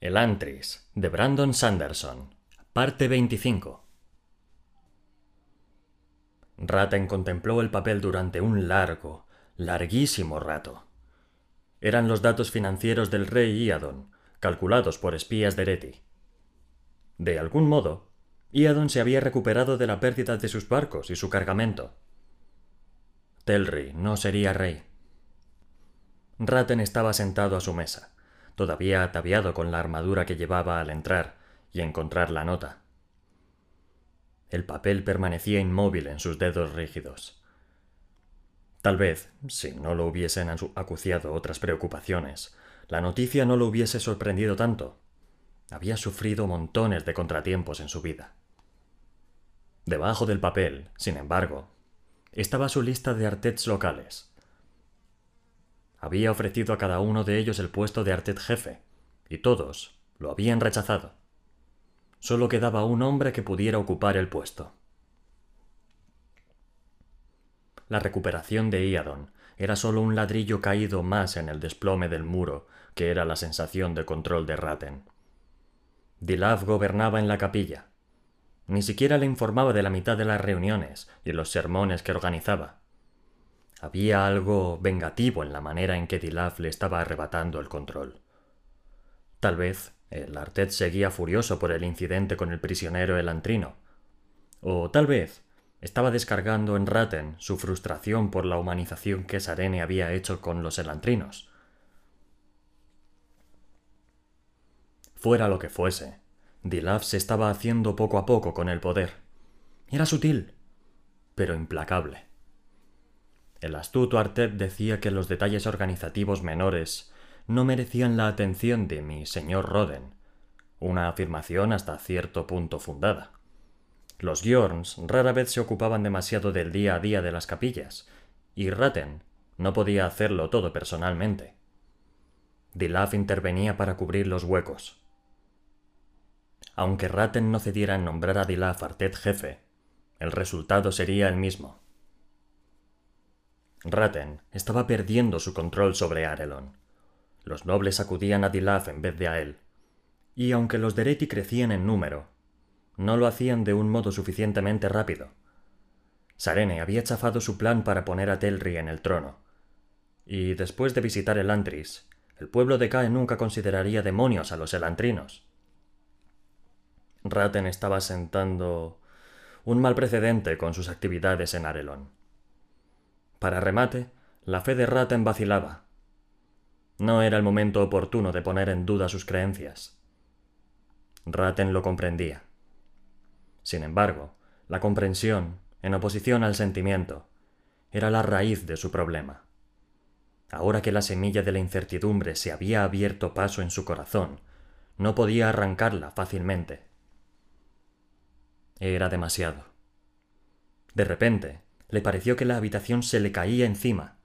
El Antris, de Brandon Sanderson. Parte 25. Ratten contempló el papel durante un largo, larguísimo rato. Eran los datos financieros del rey Iadon, calculados por espías de Reti. De algún modo, Iadon se había recuperado de la pérdida de sus barcos y su cargamento. Telri no sería rey. Ratten estaba sentado a su mesa todavía ataviado con la armadura que llevaba al entrar y encontrar la nota. El papel permanecía inmóvil en sus dedos rígidos. Tal vez, si no lo hubiesen acuciado otras preocupaciones, la noticia no lo hubiese sorprendido tanto. Había sufrido montones de contratiempos en su vida. Debajo del papel, sin embargo, estaba su lista de artets locales, había ofrecido a cada uno de ellos el puesto de artet jefe, y todos lo habían rechazado. Solo quedaba un hombre que pudiera ocupar el puesto. La recuperación de Iadon era solo un ladrillo caído más en el desplome del muro, que era la sensación de control de Ratten. Dilav gobernaba en la capilla. Ni siquiera le informaba de la mitad de las reuniones y los sermones que organizaba. Había algo vengativo en la manera en que Dilaf le estaba arrebatando el control. Tal vez el Artet seguía furioso por el incidente con el prisionero elantrino. O tal vez estaba descargando en Ratten su frustración por la humanización que Sarene había hecho con los elantrinos. Fuera lo que fuese, Dilaf se estaba haciendo poco a poco con el poder. Era sutil, pero implacable. El astuto Artet decía que los detalles organizativos menores no merecían la atención de mi señor Roden, una afirmación hasta cierto punto fundada. Los Jorns rara vez se ocupaban demasiado del día a día de las capillas, y Ratten no podía hacerlo todo personalmente. Dilaf intervenía para cubrir los huecos. Aunque Ratten no cediera en nombrar a Dilaf Artet jefe, el resultado sería el mismo. Ratten estaba perdiendo su control sobre Arelon. Los nobles acudían a Dilaf en vez de a él. Y aunque los Dereti crecían en número, no lo hacían de un modo suficientemente rápido. Sarene había chafado su plan para poner a Telri en el trono. Y después de visitar el Antris, el pueblo de Cae nunca consideraría demonios a los elantrinos. Ratten estaba sentando un mal precedente con sus actividades en Arelon. Para remate, la fe de Ratten vacilaba. No era el momento oportuno de poner en duda sus creencias. Ratten lo comprendía. Sin embargo, la comprensión, en oposición al sentimiento, era la raíz de su problema. Ahora que la semilla de la incertidumbre se había abierto paso en su corazón, no podía arrancarla fácilmente. Era demasiado. De repente, le pareció que la habitación se le caía encima.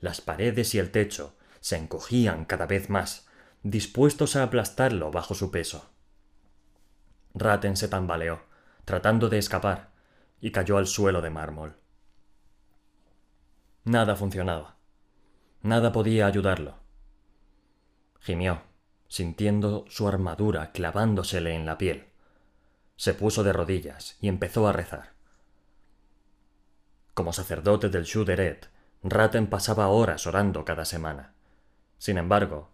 Las paredes y el techo se encogían cada vez más, dispuestos a aplastarlo bajo su peso. Ratten se tambaleó, tratando de escapar, y cayó al suelo de mármol. Nada funcionaba. Nada podía ayudarlo. Gimió, sintiendo su armadura clavándosele en la piel. Se puso de rodillas y empezó a rezar. Como sacerdote del Shuderet, Ratten pasaba horas orando cada semana. Sin embargo,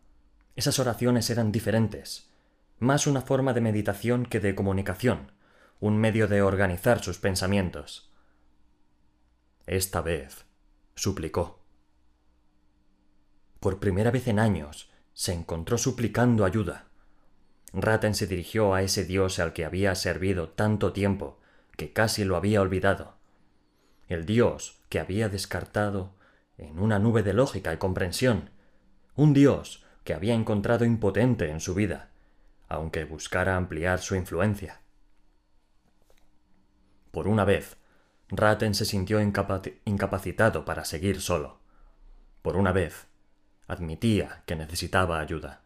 esas oraciones eran diferentes, más una forma de meditación que de comunicación, un medio de organizar sus pensamientos. Esta vez, suplicó. Por primera vez en años, se encontró suplicando ayuda. Ratten se dirigió a ese dios al que había servido tanto tiempo que casi lo había olvidado el Dios que había descartado en una nube de lógica y comprensión, un Dios que había encontrado impotente en su vida, aunque buscara ampliar su influencia. Por una vez, Ratten se sintió incapacitado para seguir solo. Por una vez, admitía que necesitaba ayuda.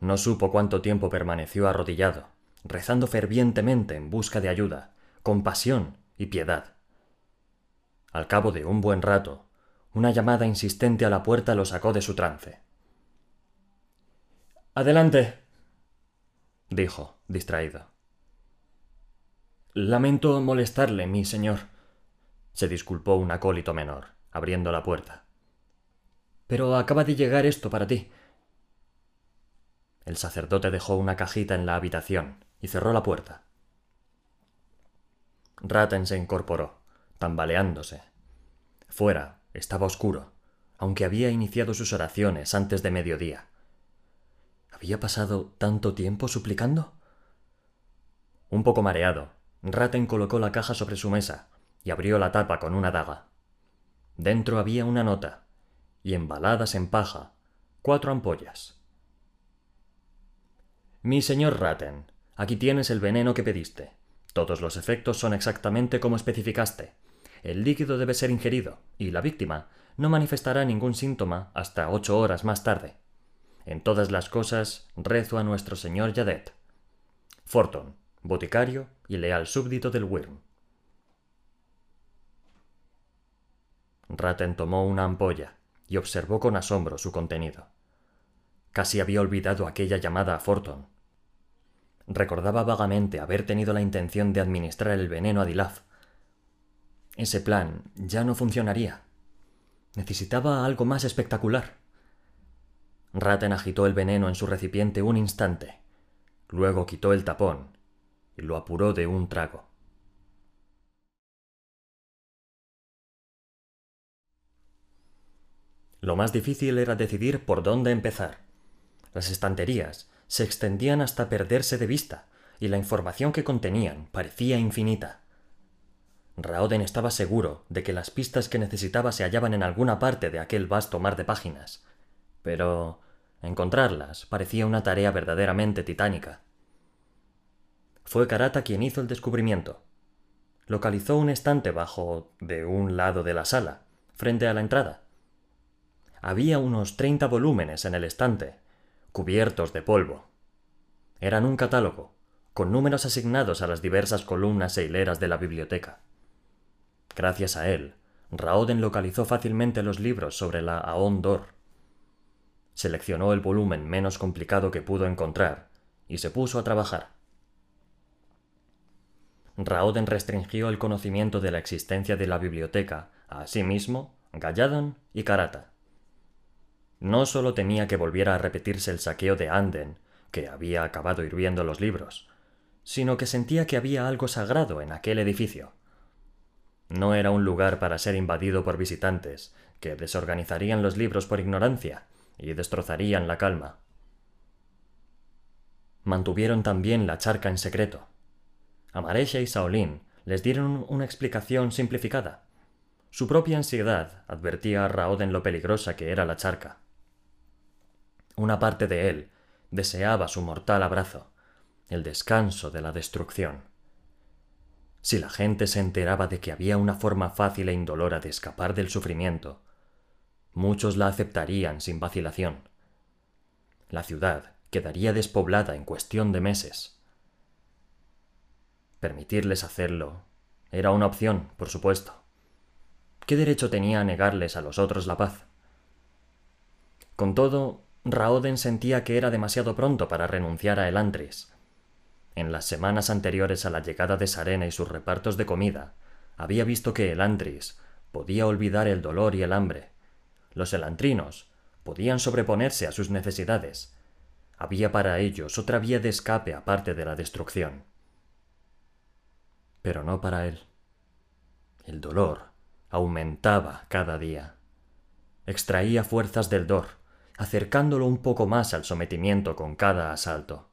No supo cuánto tiempo permaneció arrodillado, rezando fervientemente en busca de ayuda, compasión y piedad. Al cabo de un buen rato, una llamada insistente a la puerta lo sacó de su trance. Adelante, dijo, distraído. Lamento molestarle, mi señor, se disculpó un acólito menor, abriendo la puerta. Pero acaba de llegar esto para ti. El sacerdote dejó una cajita en la habitación y cerró la puerta. Ratten se incorporó, tambaleándose. Fuera estaba oscuro, aunque había iniciado sus oraciones antes de mediodía. ¿Había pasado tanto tiempo suplicando? Un poco mareado, Ratten colocó la caja sobre su mesa y abrió la tapa con una daga. Dentro había una nota, y embaladas en paja, cuatro ampollas. Mi señor Ratten, aquí tienes el veneno que pediste. Todos los efectos son exactamente como especificaste. El líquido debe ser ingerido, y la víctima no manifestará ningún síntoma hasta ocho horas más tarde. En todas las cosas rezo a nuestro señor Yadet. Forton, boticario y leal súbdito del Wyrm. Ratten tomó una ampolla y observó con asombro su contenido. Casi había olvidado aquella llamada a Forton. Recordaba vagamente haber tenido la intención de administrar el veneno a Dilaf. Ese plan ya no funcionaría. Necesitaba algo más espectacular. Ratten agitó el veneno en su recipiente un instante. Luego quitó el tapón y lo apuró de un trago. Lo más difícil era decidir por dónde empezar. Las estanterías se extendían hasta perderse de vista, y la información que contenían parecía infinita. Raoden estaba seguro de que las pistas que necesitaba se hallaban en alguna parte de aquel vasto mar de páginas, pero encontrarlas parecía una tarea verdaderamente titánica. Fue Karata quien hizo el descubrimiento. Localizó un estante bajo de un lado de la sala, frente a la entrada. Había unos treinta volúmenes en el estante, cubiertos de polvo. Eran un catálogo, con números asignados a las diversas columnas e hileras de la biblioteca. Gracias a él, Raoden localizó fácilmente los libros sobre la Aon Dor. Seleccionó el volumen menos complicado que pudo encontrar y se puso a trabajar. Raoden restringió el conocimiento de la existencia de la biblioteca a sí mismo, Galladon y Karata. No solo temía que volviera a repetirse el saqueo de Anden, que había acabado hirviendo los libros, sino que sentía que había algo sagrado en aquel edificio. No era un lugar para ser invadido por visitantes, que desorganizarían los libros por ignorancia y destrozarían la calma. Mantuvieron también la charca en secreto. Amarecha y Saolín les dieron una explicación simplificada. Su propia ansiedad advertía a Raoden lo peligrosa que era la charca. Una parte de él deseaba su mortal abrazo, el descanso de la destrucción. Si la gente se enteraba de que había una forma fácil e indolora de escapar del sufrimiento, muchos la aceptarían sin vacilación. La ciudad quedaría despoblada en cuestión de meses. Permitirles hacerlo era una opción, por supuesto. ¿Qué derecho tenía a negarles a los otros la paz? Con todo, Raoden sentía que era demasiado pronto para renunciar a Elantris. En las semanas anteriores a la llegada de Sarena y sus repartos de comida, había visto que Elantris podía olvidar el dolor y el hambre. Los elantrinos podían sobreponerse a sus necesidades. Había para ellos otra vía de escape aparte de la destrucción. Pero no para él. El dolor aumentaba cada día. Extraía fuerzas del dor acercándolo un poco más al sometimiento con cada asalto.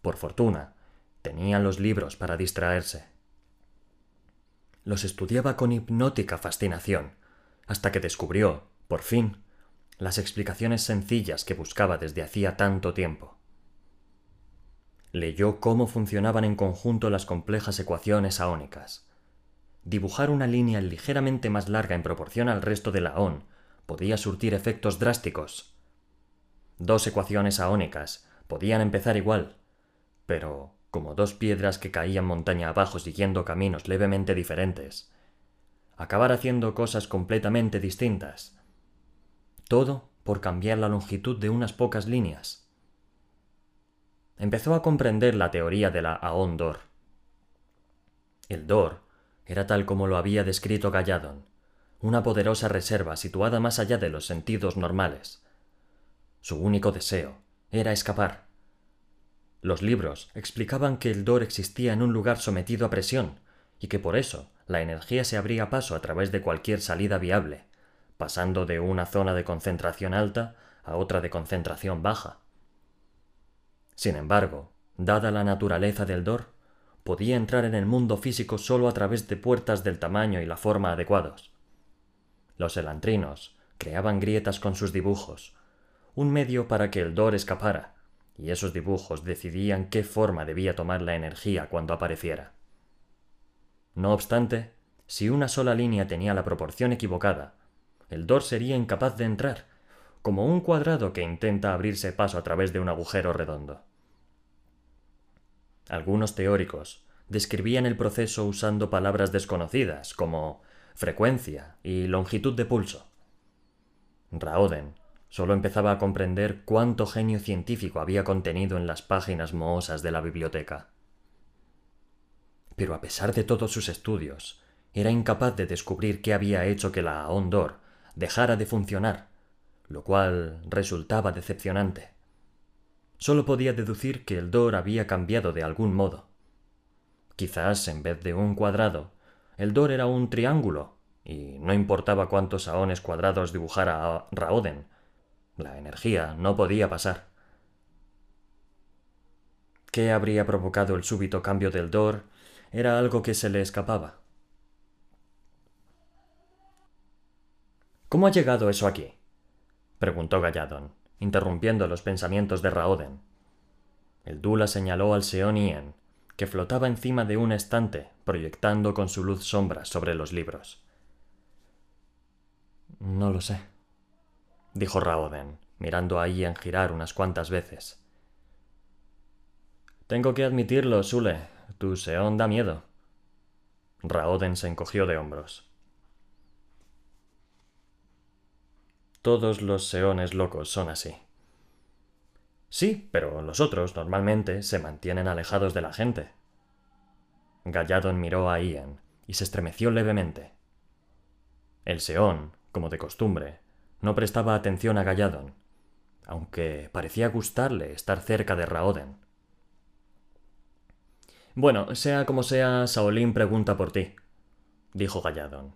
Por fortuna, tenían los libros para distraerse. Los estudiaba con hipnótica fascinación, hasta que descubrió, por fin, las explicaciones sencillas que buscaba desde hacía tanto tiempo. Leyó cómo funcionaban en conjunto las complejas ecuaciones aónicas. Dibujar una línea ligeramente más larga en proporción al resto de la ON podía surtir efectos drásticos. Dos ecuaciones aónicas podían empezar igual, pero como dos piedras que caían montaña abajo siguiendo caminos levemente diferentes, acabar haciendo cosas completamente distintas. Todo por cambiar la longitud de unas pocas líneas. empezó a comprender la teoría de la Aon Dor. El Dor era tal como lo había descrito Galladon, una poderosa reserva situada más allá de los sentidos normales. Su único deseo era escapar. Los libros explicaban que el Dor existía en un lugar sometido a presión y que por eso la energía se abría paso a través de cualquier salida viable, pasando de una zona de concentración alta a otra de concentración baja. Sin embargo, dada la naturaleza del Dor, podía entrar en el mundo físico solo a través de puertas del tamaño y la forma adecuados. Los elantrinos creaban grietas con sus dibujos, un medio para que el Dor escapara, y esos dibujos decidían qué forma debía tomar la energía cuando apareciera. No obstante, si una sola línea tenía la proporción equivocada, el Dor sería incapaz de entrar, como un cuadrado que intenta abrirse paso a través de un agujero redondo. Algunos teóricos describían el proceso usando palabras desconocidas como frecuencia y longitud de pulso. Raoden solo empezaba a comprender cuánto genio científico había contenido en las páginas mohosas de la biblioteca. Pero a pesar de todos sus estudios, era incapaz de descubrir qué había hecho que la Ondor dejara de funcionar, lo cual resultaba decepcionante. Solo podía deducir que el Dor había cambiado de algún modo. Quizás en vez de un cuadrado, el Dor era un triángulo, y no importaba cuántos saones cuadrados dibujara a Raoden, la energía no podía pasar. ¿Qué habría provocado el súbito cambio del Dor? Era algo que se le escapaba. ¿Cómo ha llegado eso aquí? preguntó Galladon, interrumpiendo los pensamientos de Raoden. El Dula señaló al Seón Ien, que flotaba encima de un estante, proyectando con su luz sombras sobre los libros. No lo sé, dijo Raoden, mirando a Ien girar unas cuantas veces. Tengo que admitirlo, Sule, tu Seón da miedo. Raoden se encogió de hombros. Todos los seones locos son así. Sí, pero los otros normalmente se mantienen alejados de la gente. Galladon miró a Ian y se estremeció levemente. El seón, como de costumbre, no prestaba atención a Galladon, aunque parecía gustarle estar cerca de Raoden. Bueno, sea como sea, Saolín pregunta por ti, dijo Galladon.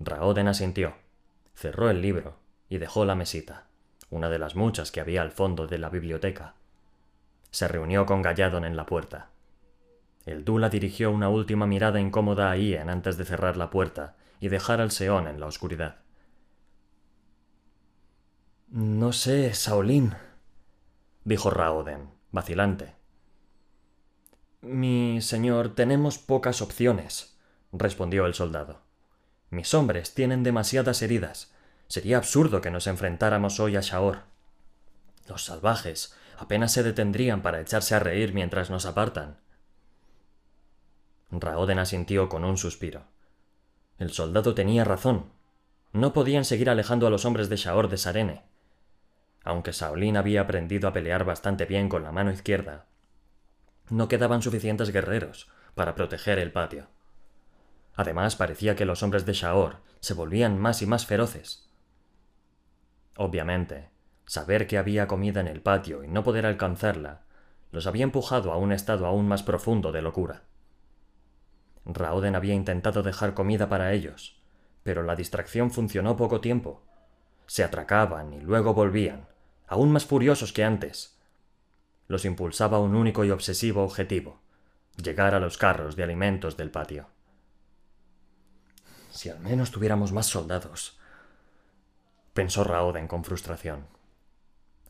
Raoden asintió, cerró el libro y dejó la mesita una de las muchas que había al fondo de la biblioteca. Se reunió con Galladon en la puerta. El Dula dirigió una última mirada incómoda a Ian antes de cerrar la puerta y dejar al Seón en la oscuridad. No sé, Saolín, dijo Raoden, vacilante. Mi señor, tenemos pocas opciones, respondió el soldado. Mis hombres tienen demasiadas heridas Sería absurdo que nos enfrentáramos hoy a Shaor. Los salvajes apenas se detendrían para echarse a reír mientras nos apartan. Raoden asintió con un suspiro. El soldado tenía razón. No podían seguir alejando a los hombres de Shaor de Sarene. Aunque Saolín había aprendido a pelear bastante bien con la mano izquierda, no quedaban suficientes guerreros para proteger el patio. Además, parecía que los hombres de Shaor se volvían más y más feroces. Obviamente, saber que había comida en el patio y no poder alcanzarla los había empujado a un estado aún más profundo de locura. Raoden había intentado dejar comida para ellos, pero la distracción funcionó poco tiempo. Se atracaban y luego volvían, aún más furiosos que antes. Los impulsaba un único y obsesivo objetivo, llegar a los carros de alimentos del patio. Si al menos tuviéramos más soldados, pensó Raoden con frustración.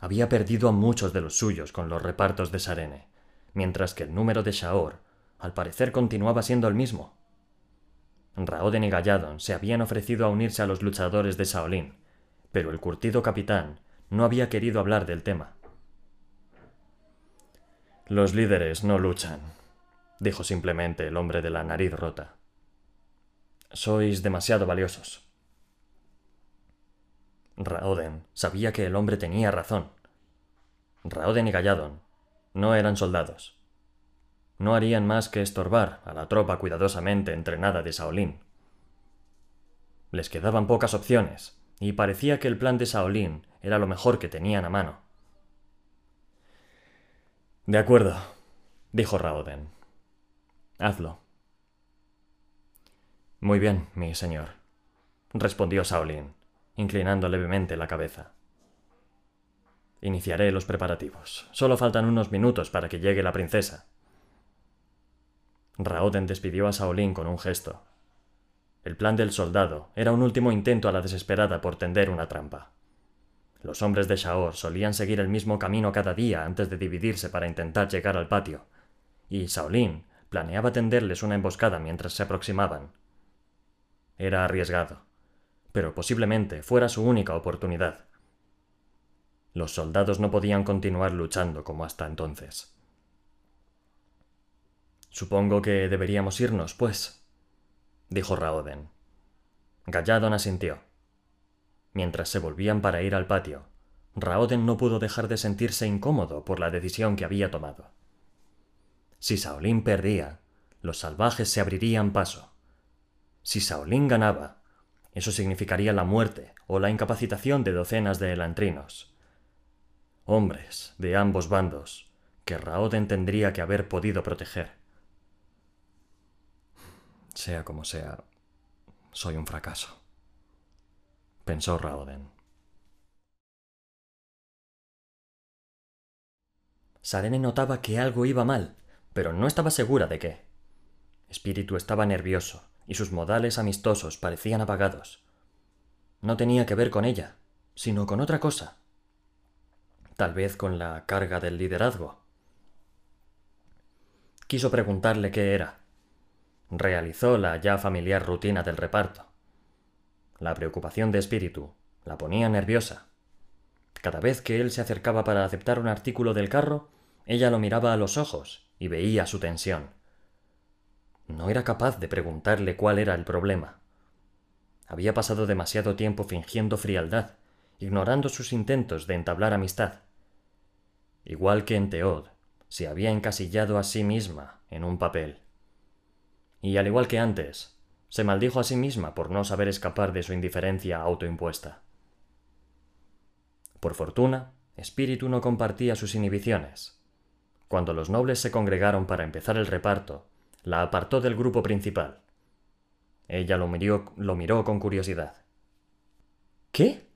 Había perdido a muchos de los suyos con los repartos de Sarene, mientras que el número de Shaor, al parecer, continuaba siendo el mismo. Raoden y Galladon se habían ofrecido a unirse a los luchadores de Shaolin, pero el curtido capitán no había querido hablar del tema. Los líderes no luchan, dijo simplemente el hombre de la nariz rota. Sois demasiado valiosos. Raoden sabía que el hombre tenía razón. Raoden y Galladon No eran soldados. No harían más que estorbar a la tropa cuidadosamente entrenada de Shaolin. Les quedaban pocas opciones, y parecía que el plan de Shaolin era lo mejor que tenían a mano. De acuerdo, dijo Raoden. Hazlo. Muy bien, mi señor, respondió Shaolin, inclinando levemente la cabeza. Iniciaré los preparativos. Solo faltan unos minutos para que llegue la princesa. Raoden despidió a Shaolin con un gesto. El plan del soldado era un último intento a la desesperada por tender una trampa. Los hombres de Shaor solían seguir el mismo camino cada día antes de dividirse para intentar llegar al patio, y Shaolin planeaba tenderles una emboscada mientras se aproximaban. Era arriesgado, pero posiblemente fuera su única oportunidad. Los soldados no podían continuar luchando como hasta entonces. Supongo que deberíamos irnos, pues, dijo Raoden. Galladon asintió. Mientras se volvían para ir al patio, Raoden no pudo dejar de sentirse incómodo por la decisión que había tomado. Si Shaolin perdía, los salvajes se abrirían paso. Si Shaolin ganaba, eso significaría la muerte o la incapacitación de docenas de elantrinos. Hombres de ambos bandos que Raoden tendría que haber podido proteger. Sea como sea, soy un fracaso pensó Raoden. Sarene notaba que algo iba mal, pero no estaba segura de qué. Espíritu estaba nervioso, y sus modales amistosos parecían apagados. No tenía que ver con ella, sino con otra cosa. Tal vez con la carga del liderazgo. Quiso preguntarle qué era. Realizó la ya familiar rutina del reparto. La preocupación de espíritu la ponía nerviosa. Cada vez que él se acercaba para aceptar un artículo del carro, ella lo miraba a los ojos y veía su tensión. No era capaz de preguntarle cuál era el problema. Había pasado demasiado tiempo fingiendo frialdad, ignorando sus intentos de entablar amistad. Igual que en Teod, se había encasillado a sí misma en un papel. Y al igual que antes, se maldijo a sí misma por no saber escapar de su indiferencia autoimpuesta. Por fortuna, Espíritu no compartía sus inhibiciones. Cuando los nobles se congregaron para empezar el reparto, la apartó del grupo principal. Ella lo miró, lo miró con curiosidad. ¿Qué?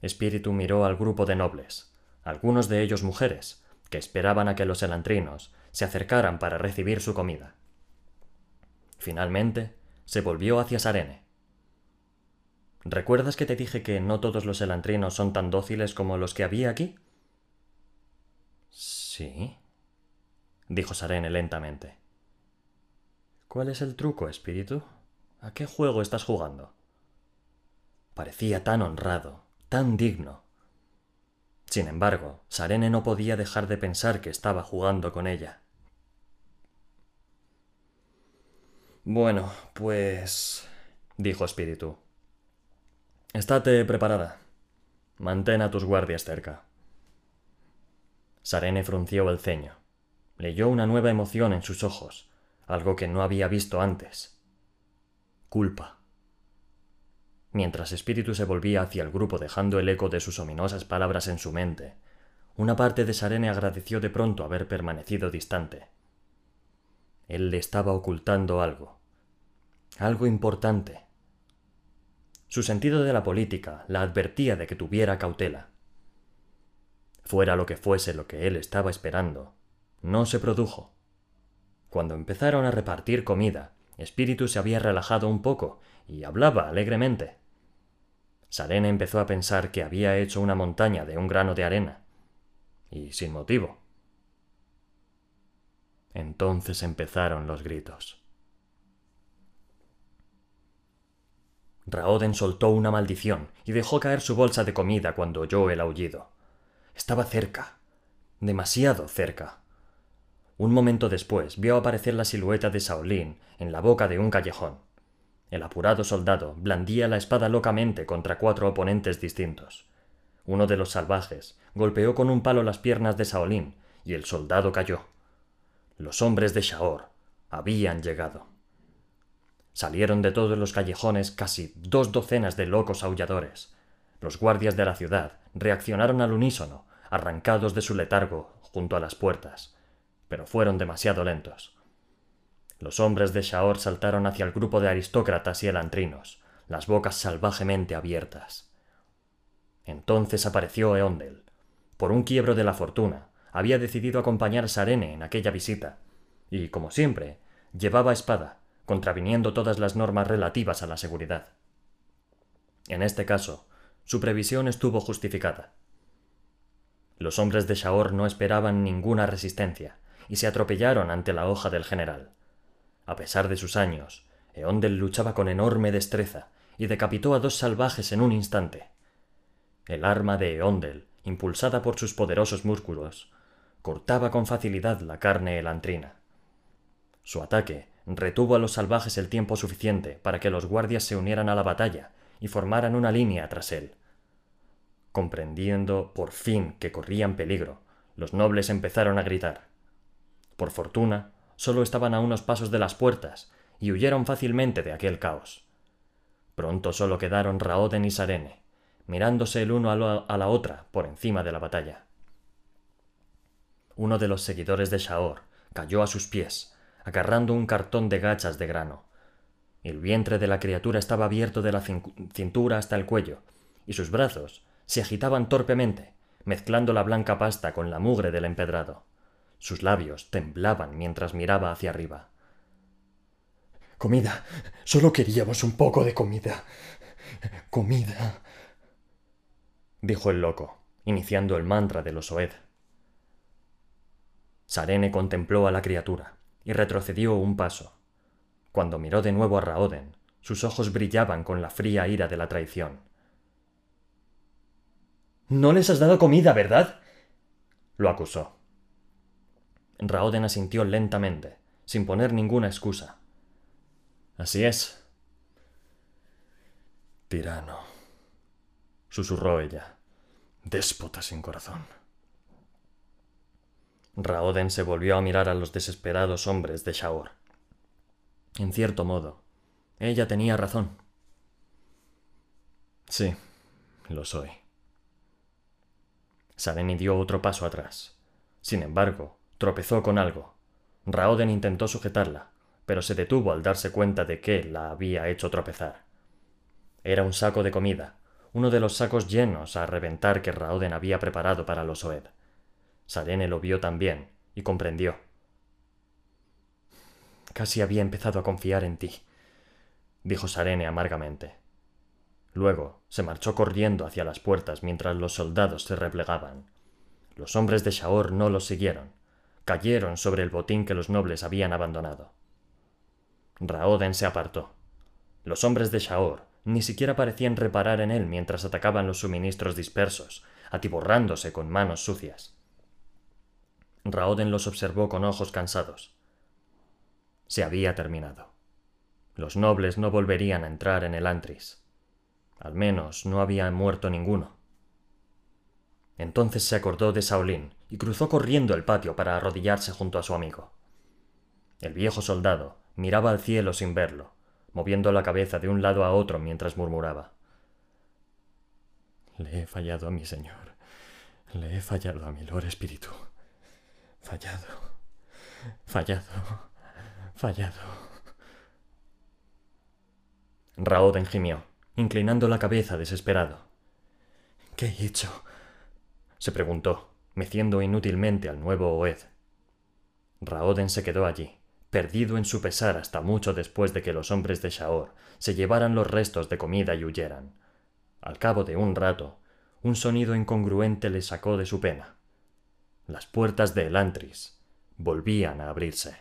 Espíritu miró al grupo de nobles, algunos de ellos mujeres, que esperaban a que los elantrinos se acercaran para recibir su comida. Finalmente, se volvió hacia Sarene. ¿Recuerdas que te dije que no todos los elantrinos son tan dóciles como los que había aquí? Sí, dijo Sarene lentamente. ¿Cuál es el truco, espíritu? ¿A qué juego estás jugando? Parecía tan honrado, tan digno. Sin embargo, Sarene no podía dejar de pensar que estaba jugando con ella. Bueno, pues... dijo Espíritu. Estate preparada. Mantén a tus guardias cerca. Sarene frunció el ceño. Leyó una nueva emoción en sus ojos, algo que no había visto antes. Culpa. Mientras Espíritu se volvía hacia el grupo dejando el eco de sus ominosas palabras en su mente, una parte de Sarene agradeció de pronto haber permanecido distante. Él le estaba ocultando algo. Algo importante. Su sentido de la política la advertía de que tuviera cautela. Fuera lo que fuese lo que él estaba esperando, no se produjo. Cuando empezaron a repartir comida, Espíritu se había relajado un poco y hablaba alegremente. Sarene empezó a pensar que había hecho una montaña de un grano de arena. Y sin motivo. Entonces empezaron los gritos. Raoden soltó una maldición y dejó caer su bolsa de comida cuando oyó el aullido. Estaba cerca, demasiado cerca. Un momento después vio aparecer la silueta de Shaolin en la boca de un callejón. El apurado soldado blandía la espada locamente contra cuatro oponentes distintos. Uno de los salvajes golpeó con un palo las piernas de Shaolin y el soldado cayó. Los hombres de Shaor habían llegado. Salieron de todos los callejones casi dos docenas de locos aulladores. Los guardias de la ciudad reaccionaron al unísono, arrancados de su letargo junto a las puertas, pero fueron demasiado lentos. Los hombres de Shaor saltaron hacia el grupo de aristócratas y elantrinos, las bocas salvajemente abiertas. Entonces apareció Eondel. Por un quiebro de la fortuna, había decidido acompañar a Sarene en aquella visita, y, como siempre, llevaba espada, contraviniendo todas las normas relativas a la seguridad. En este caso, su previsión estuvo justificada. Los hombres de Shaor no esperaban ninguna resistencia y se atropellaron ante la hoja del general. A pesar de sus años, Eondel luchaba con enorme destreza y decapitó a dos salvajes en un instante. El arma de Eondel, impulsada por sus poderosos músculos, cortaba con facilidad la carne elantrina. Su ataque retuvo a los salvajes el tiempo suficiente para que los guardias se unieran a la batalla y formaran una línea tras él. Comprendiendo por fin que corrían peligro, los nobles empezaron a gritar. Por fortuna, solo estaban a unos pasos de las puertas y huyeron fácilmente de aquel caos. Pronto solo quedaron Raoden y Sarene, mirándose el uno a, la otra por encima de la batalla. Uno de los seguidores de Shaor cayó a sus pies, agarrando un cartón de gachas de grano. El vientre de la criatura estaba abierto de la cintura hasta el cuello, y sus brazos se agitaban torpemente, mezclando la blanca pasta con la mugre del empedrado. Sus labios temblaban mientras miraba hacia arriba. Comida. Solo queríamos un poco de comida. Comida. dijo el loco, iniciando el mantra de los Oed. Sarene contempló a la criatura y retrocedió un paso. Cuando miró de nuevo a Raoden, sus ojos brillaban con la fría ira de la traición. No les has dado comida, ¿verdad? lo acusó. Raoden asintió lentamente, sin poner ninguna excusa. Así es. Tirano, susurró ella. Déspota sin corazón. Raoden se volvió a mirar a los desesperados hombres de Shaor. En cierto modo, ella tenía razón. Sí, lo soy. Sareni dio otro paso atrás. Sin embargo, tropezó con algo. Raoden intentó sujetarla, pero se detuvo al darse cuenta de que la había hecho tropezar. Era un saco de comida, uno de los sacos llenos a reventar que Raoden había preparado para los Oed. Sarene lo vio también y comprendió. Casi había empezado a confiar en ti, dijo Sarene amargamente. Luego se marchó corriendo hacia las puertas mientras los soldados se replegaban. Los hombres de Shaor no los siguieron. Cayeron sobre el botín que los nobles habían abandonado. Raoden se apartó. Los hombres de Shaor ni siquiera parecían reparar en él mientras atacaban los suministros dispersos, atiborrándose con manos sucias. Raoden los observó con ojos cansados. Se había terminado. Los nobles no volverían a entrar en el antris. Al menos no había muerto ninguno. Entonces se acordó de Saulín y cruzó corriendo el patio para arrodillarse junto a su amigo. El viejo soldado miraba al cielo sin verlo, moviendo la cabeza de un lado a otro mientras murmuraba. Le he fallado a mi señor. Le he fallado a mi Lord Espíritu. Fallado. Fallado. Fallado. Raoden gimió inclinando la cabeza desesperado. ¿Qué he hecho? se preguntó, meciendo inútilmente al nuevo Oed. Raoden se quedó allí, perdido en su pesar hasta mucho después de que los hombres de Shaor se llevaran los restos de comida y huyeran. Al cabo de un rato, un sonido incongruente le sacó de su pena. Las puertas de Elantris volvían a abrirse.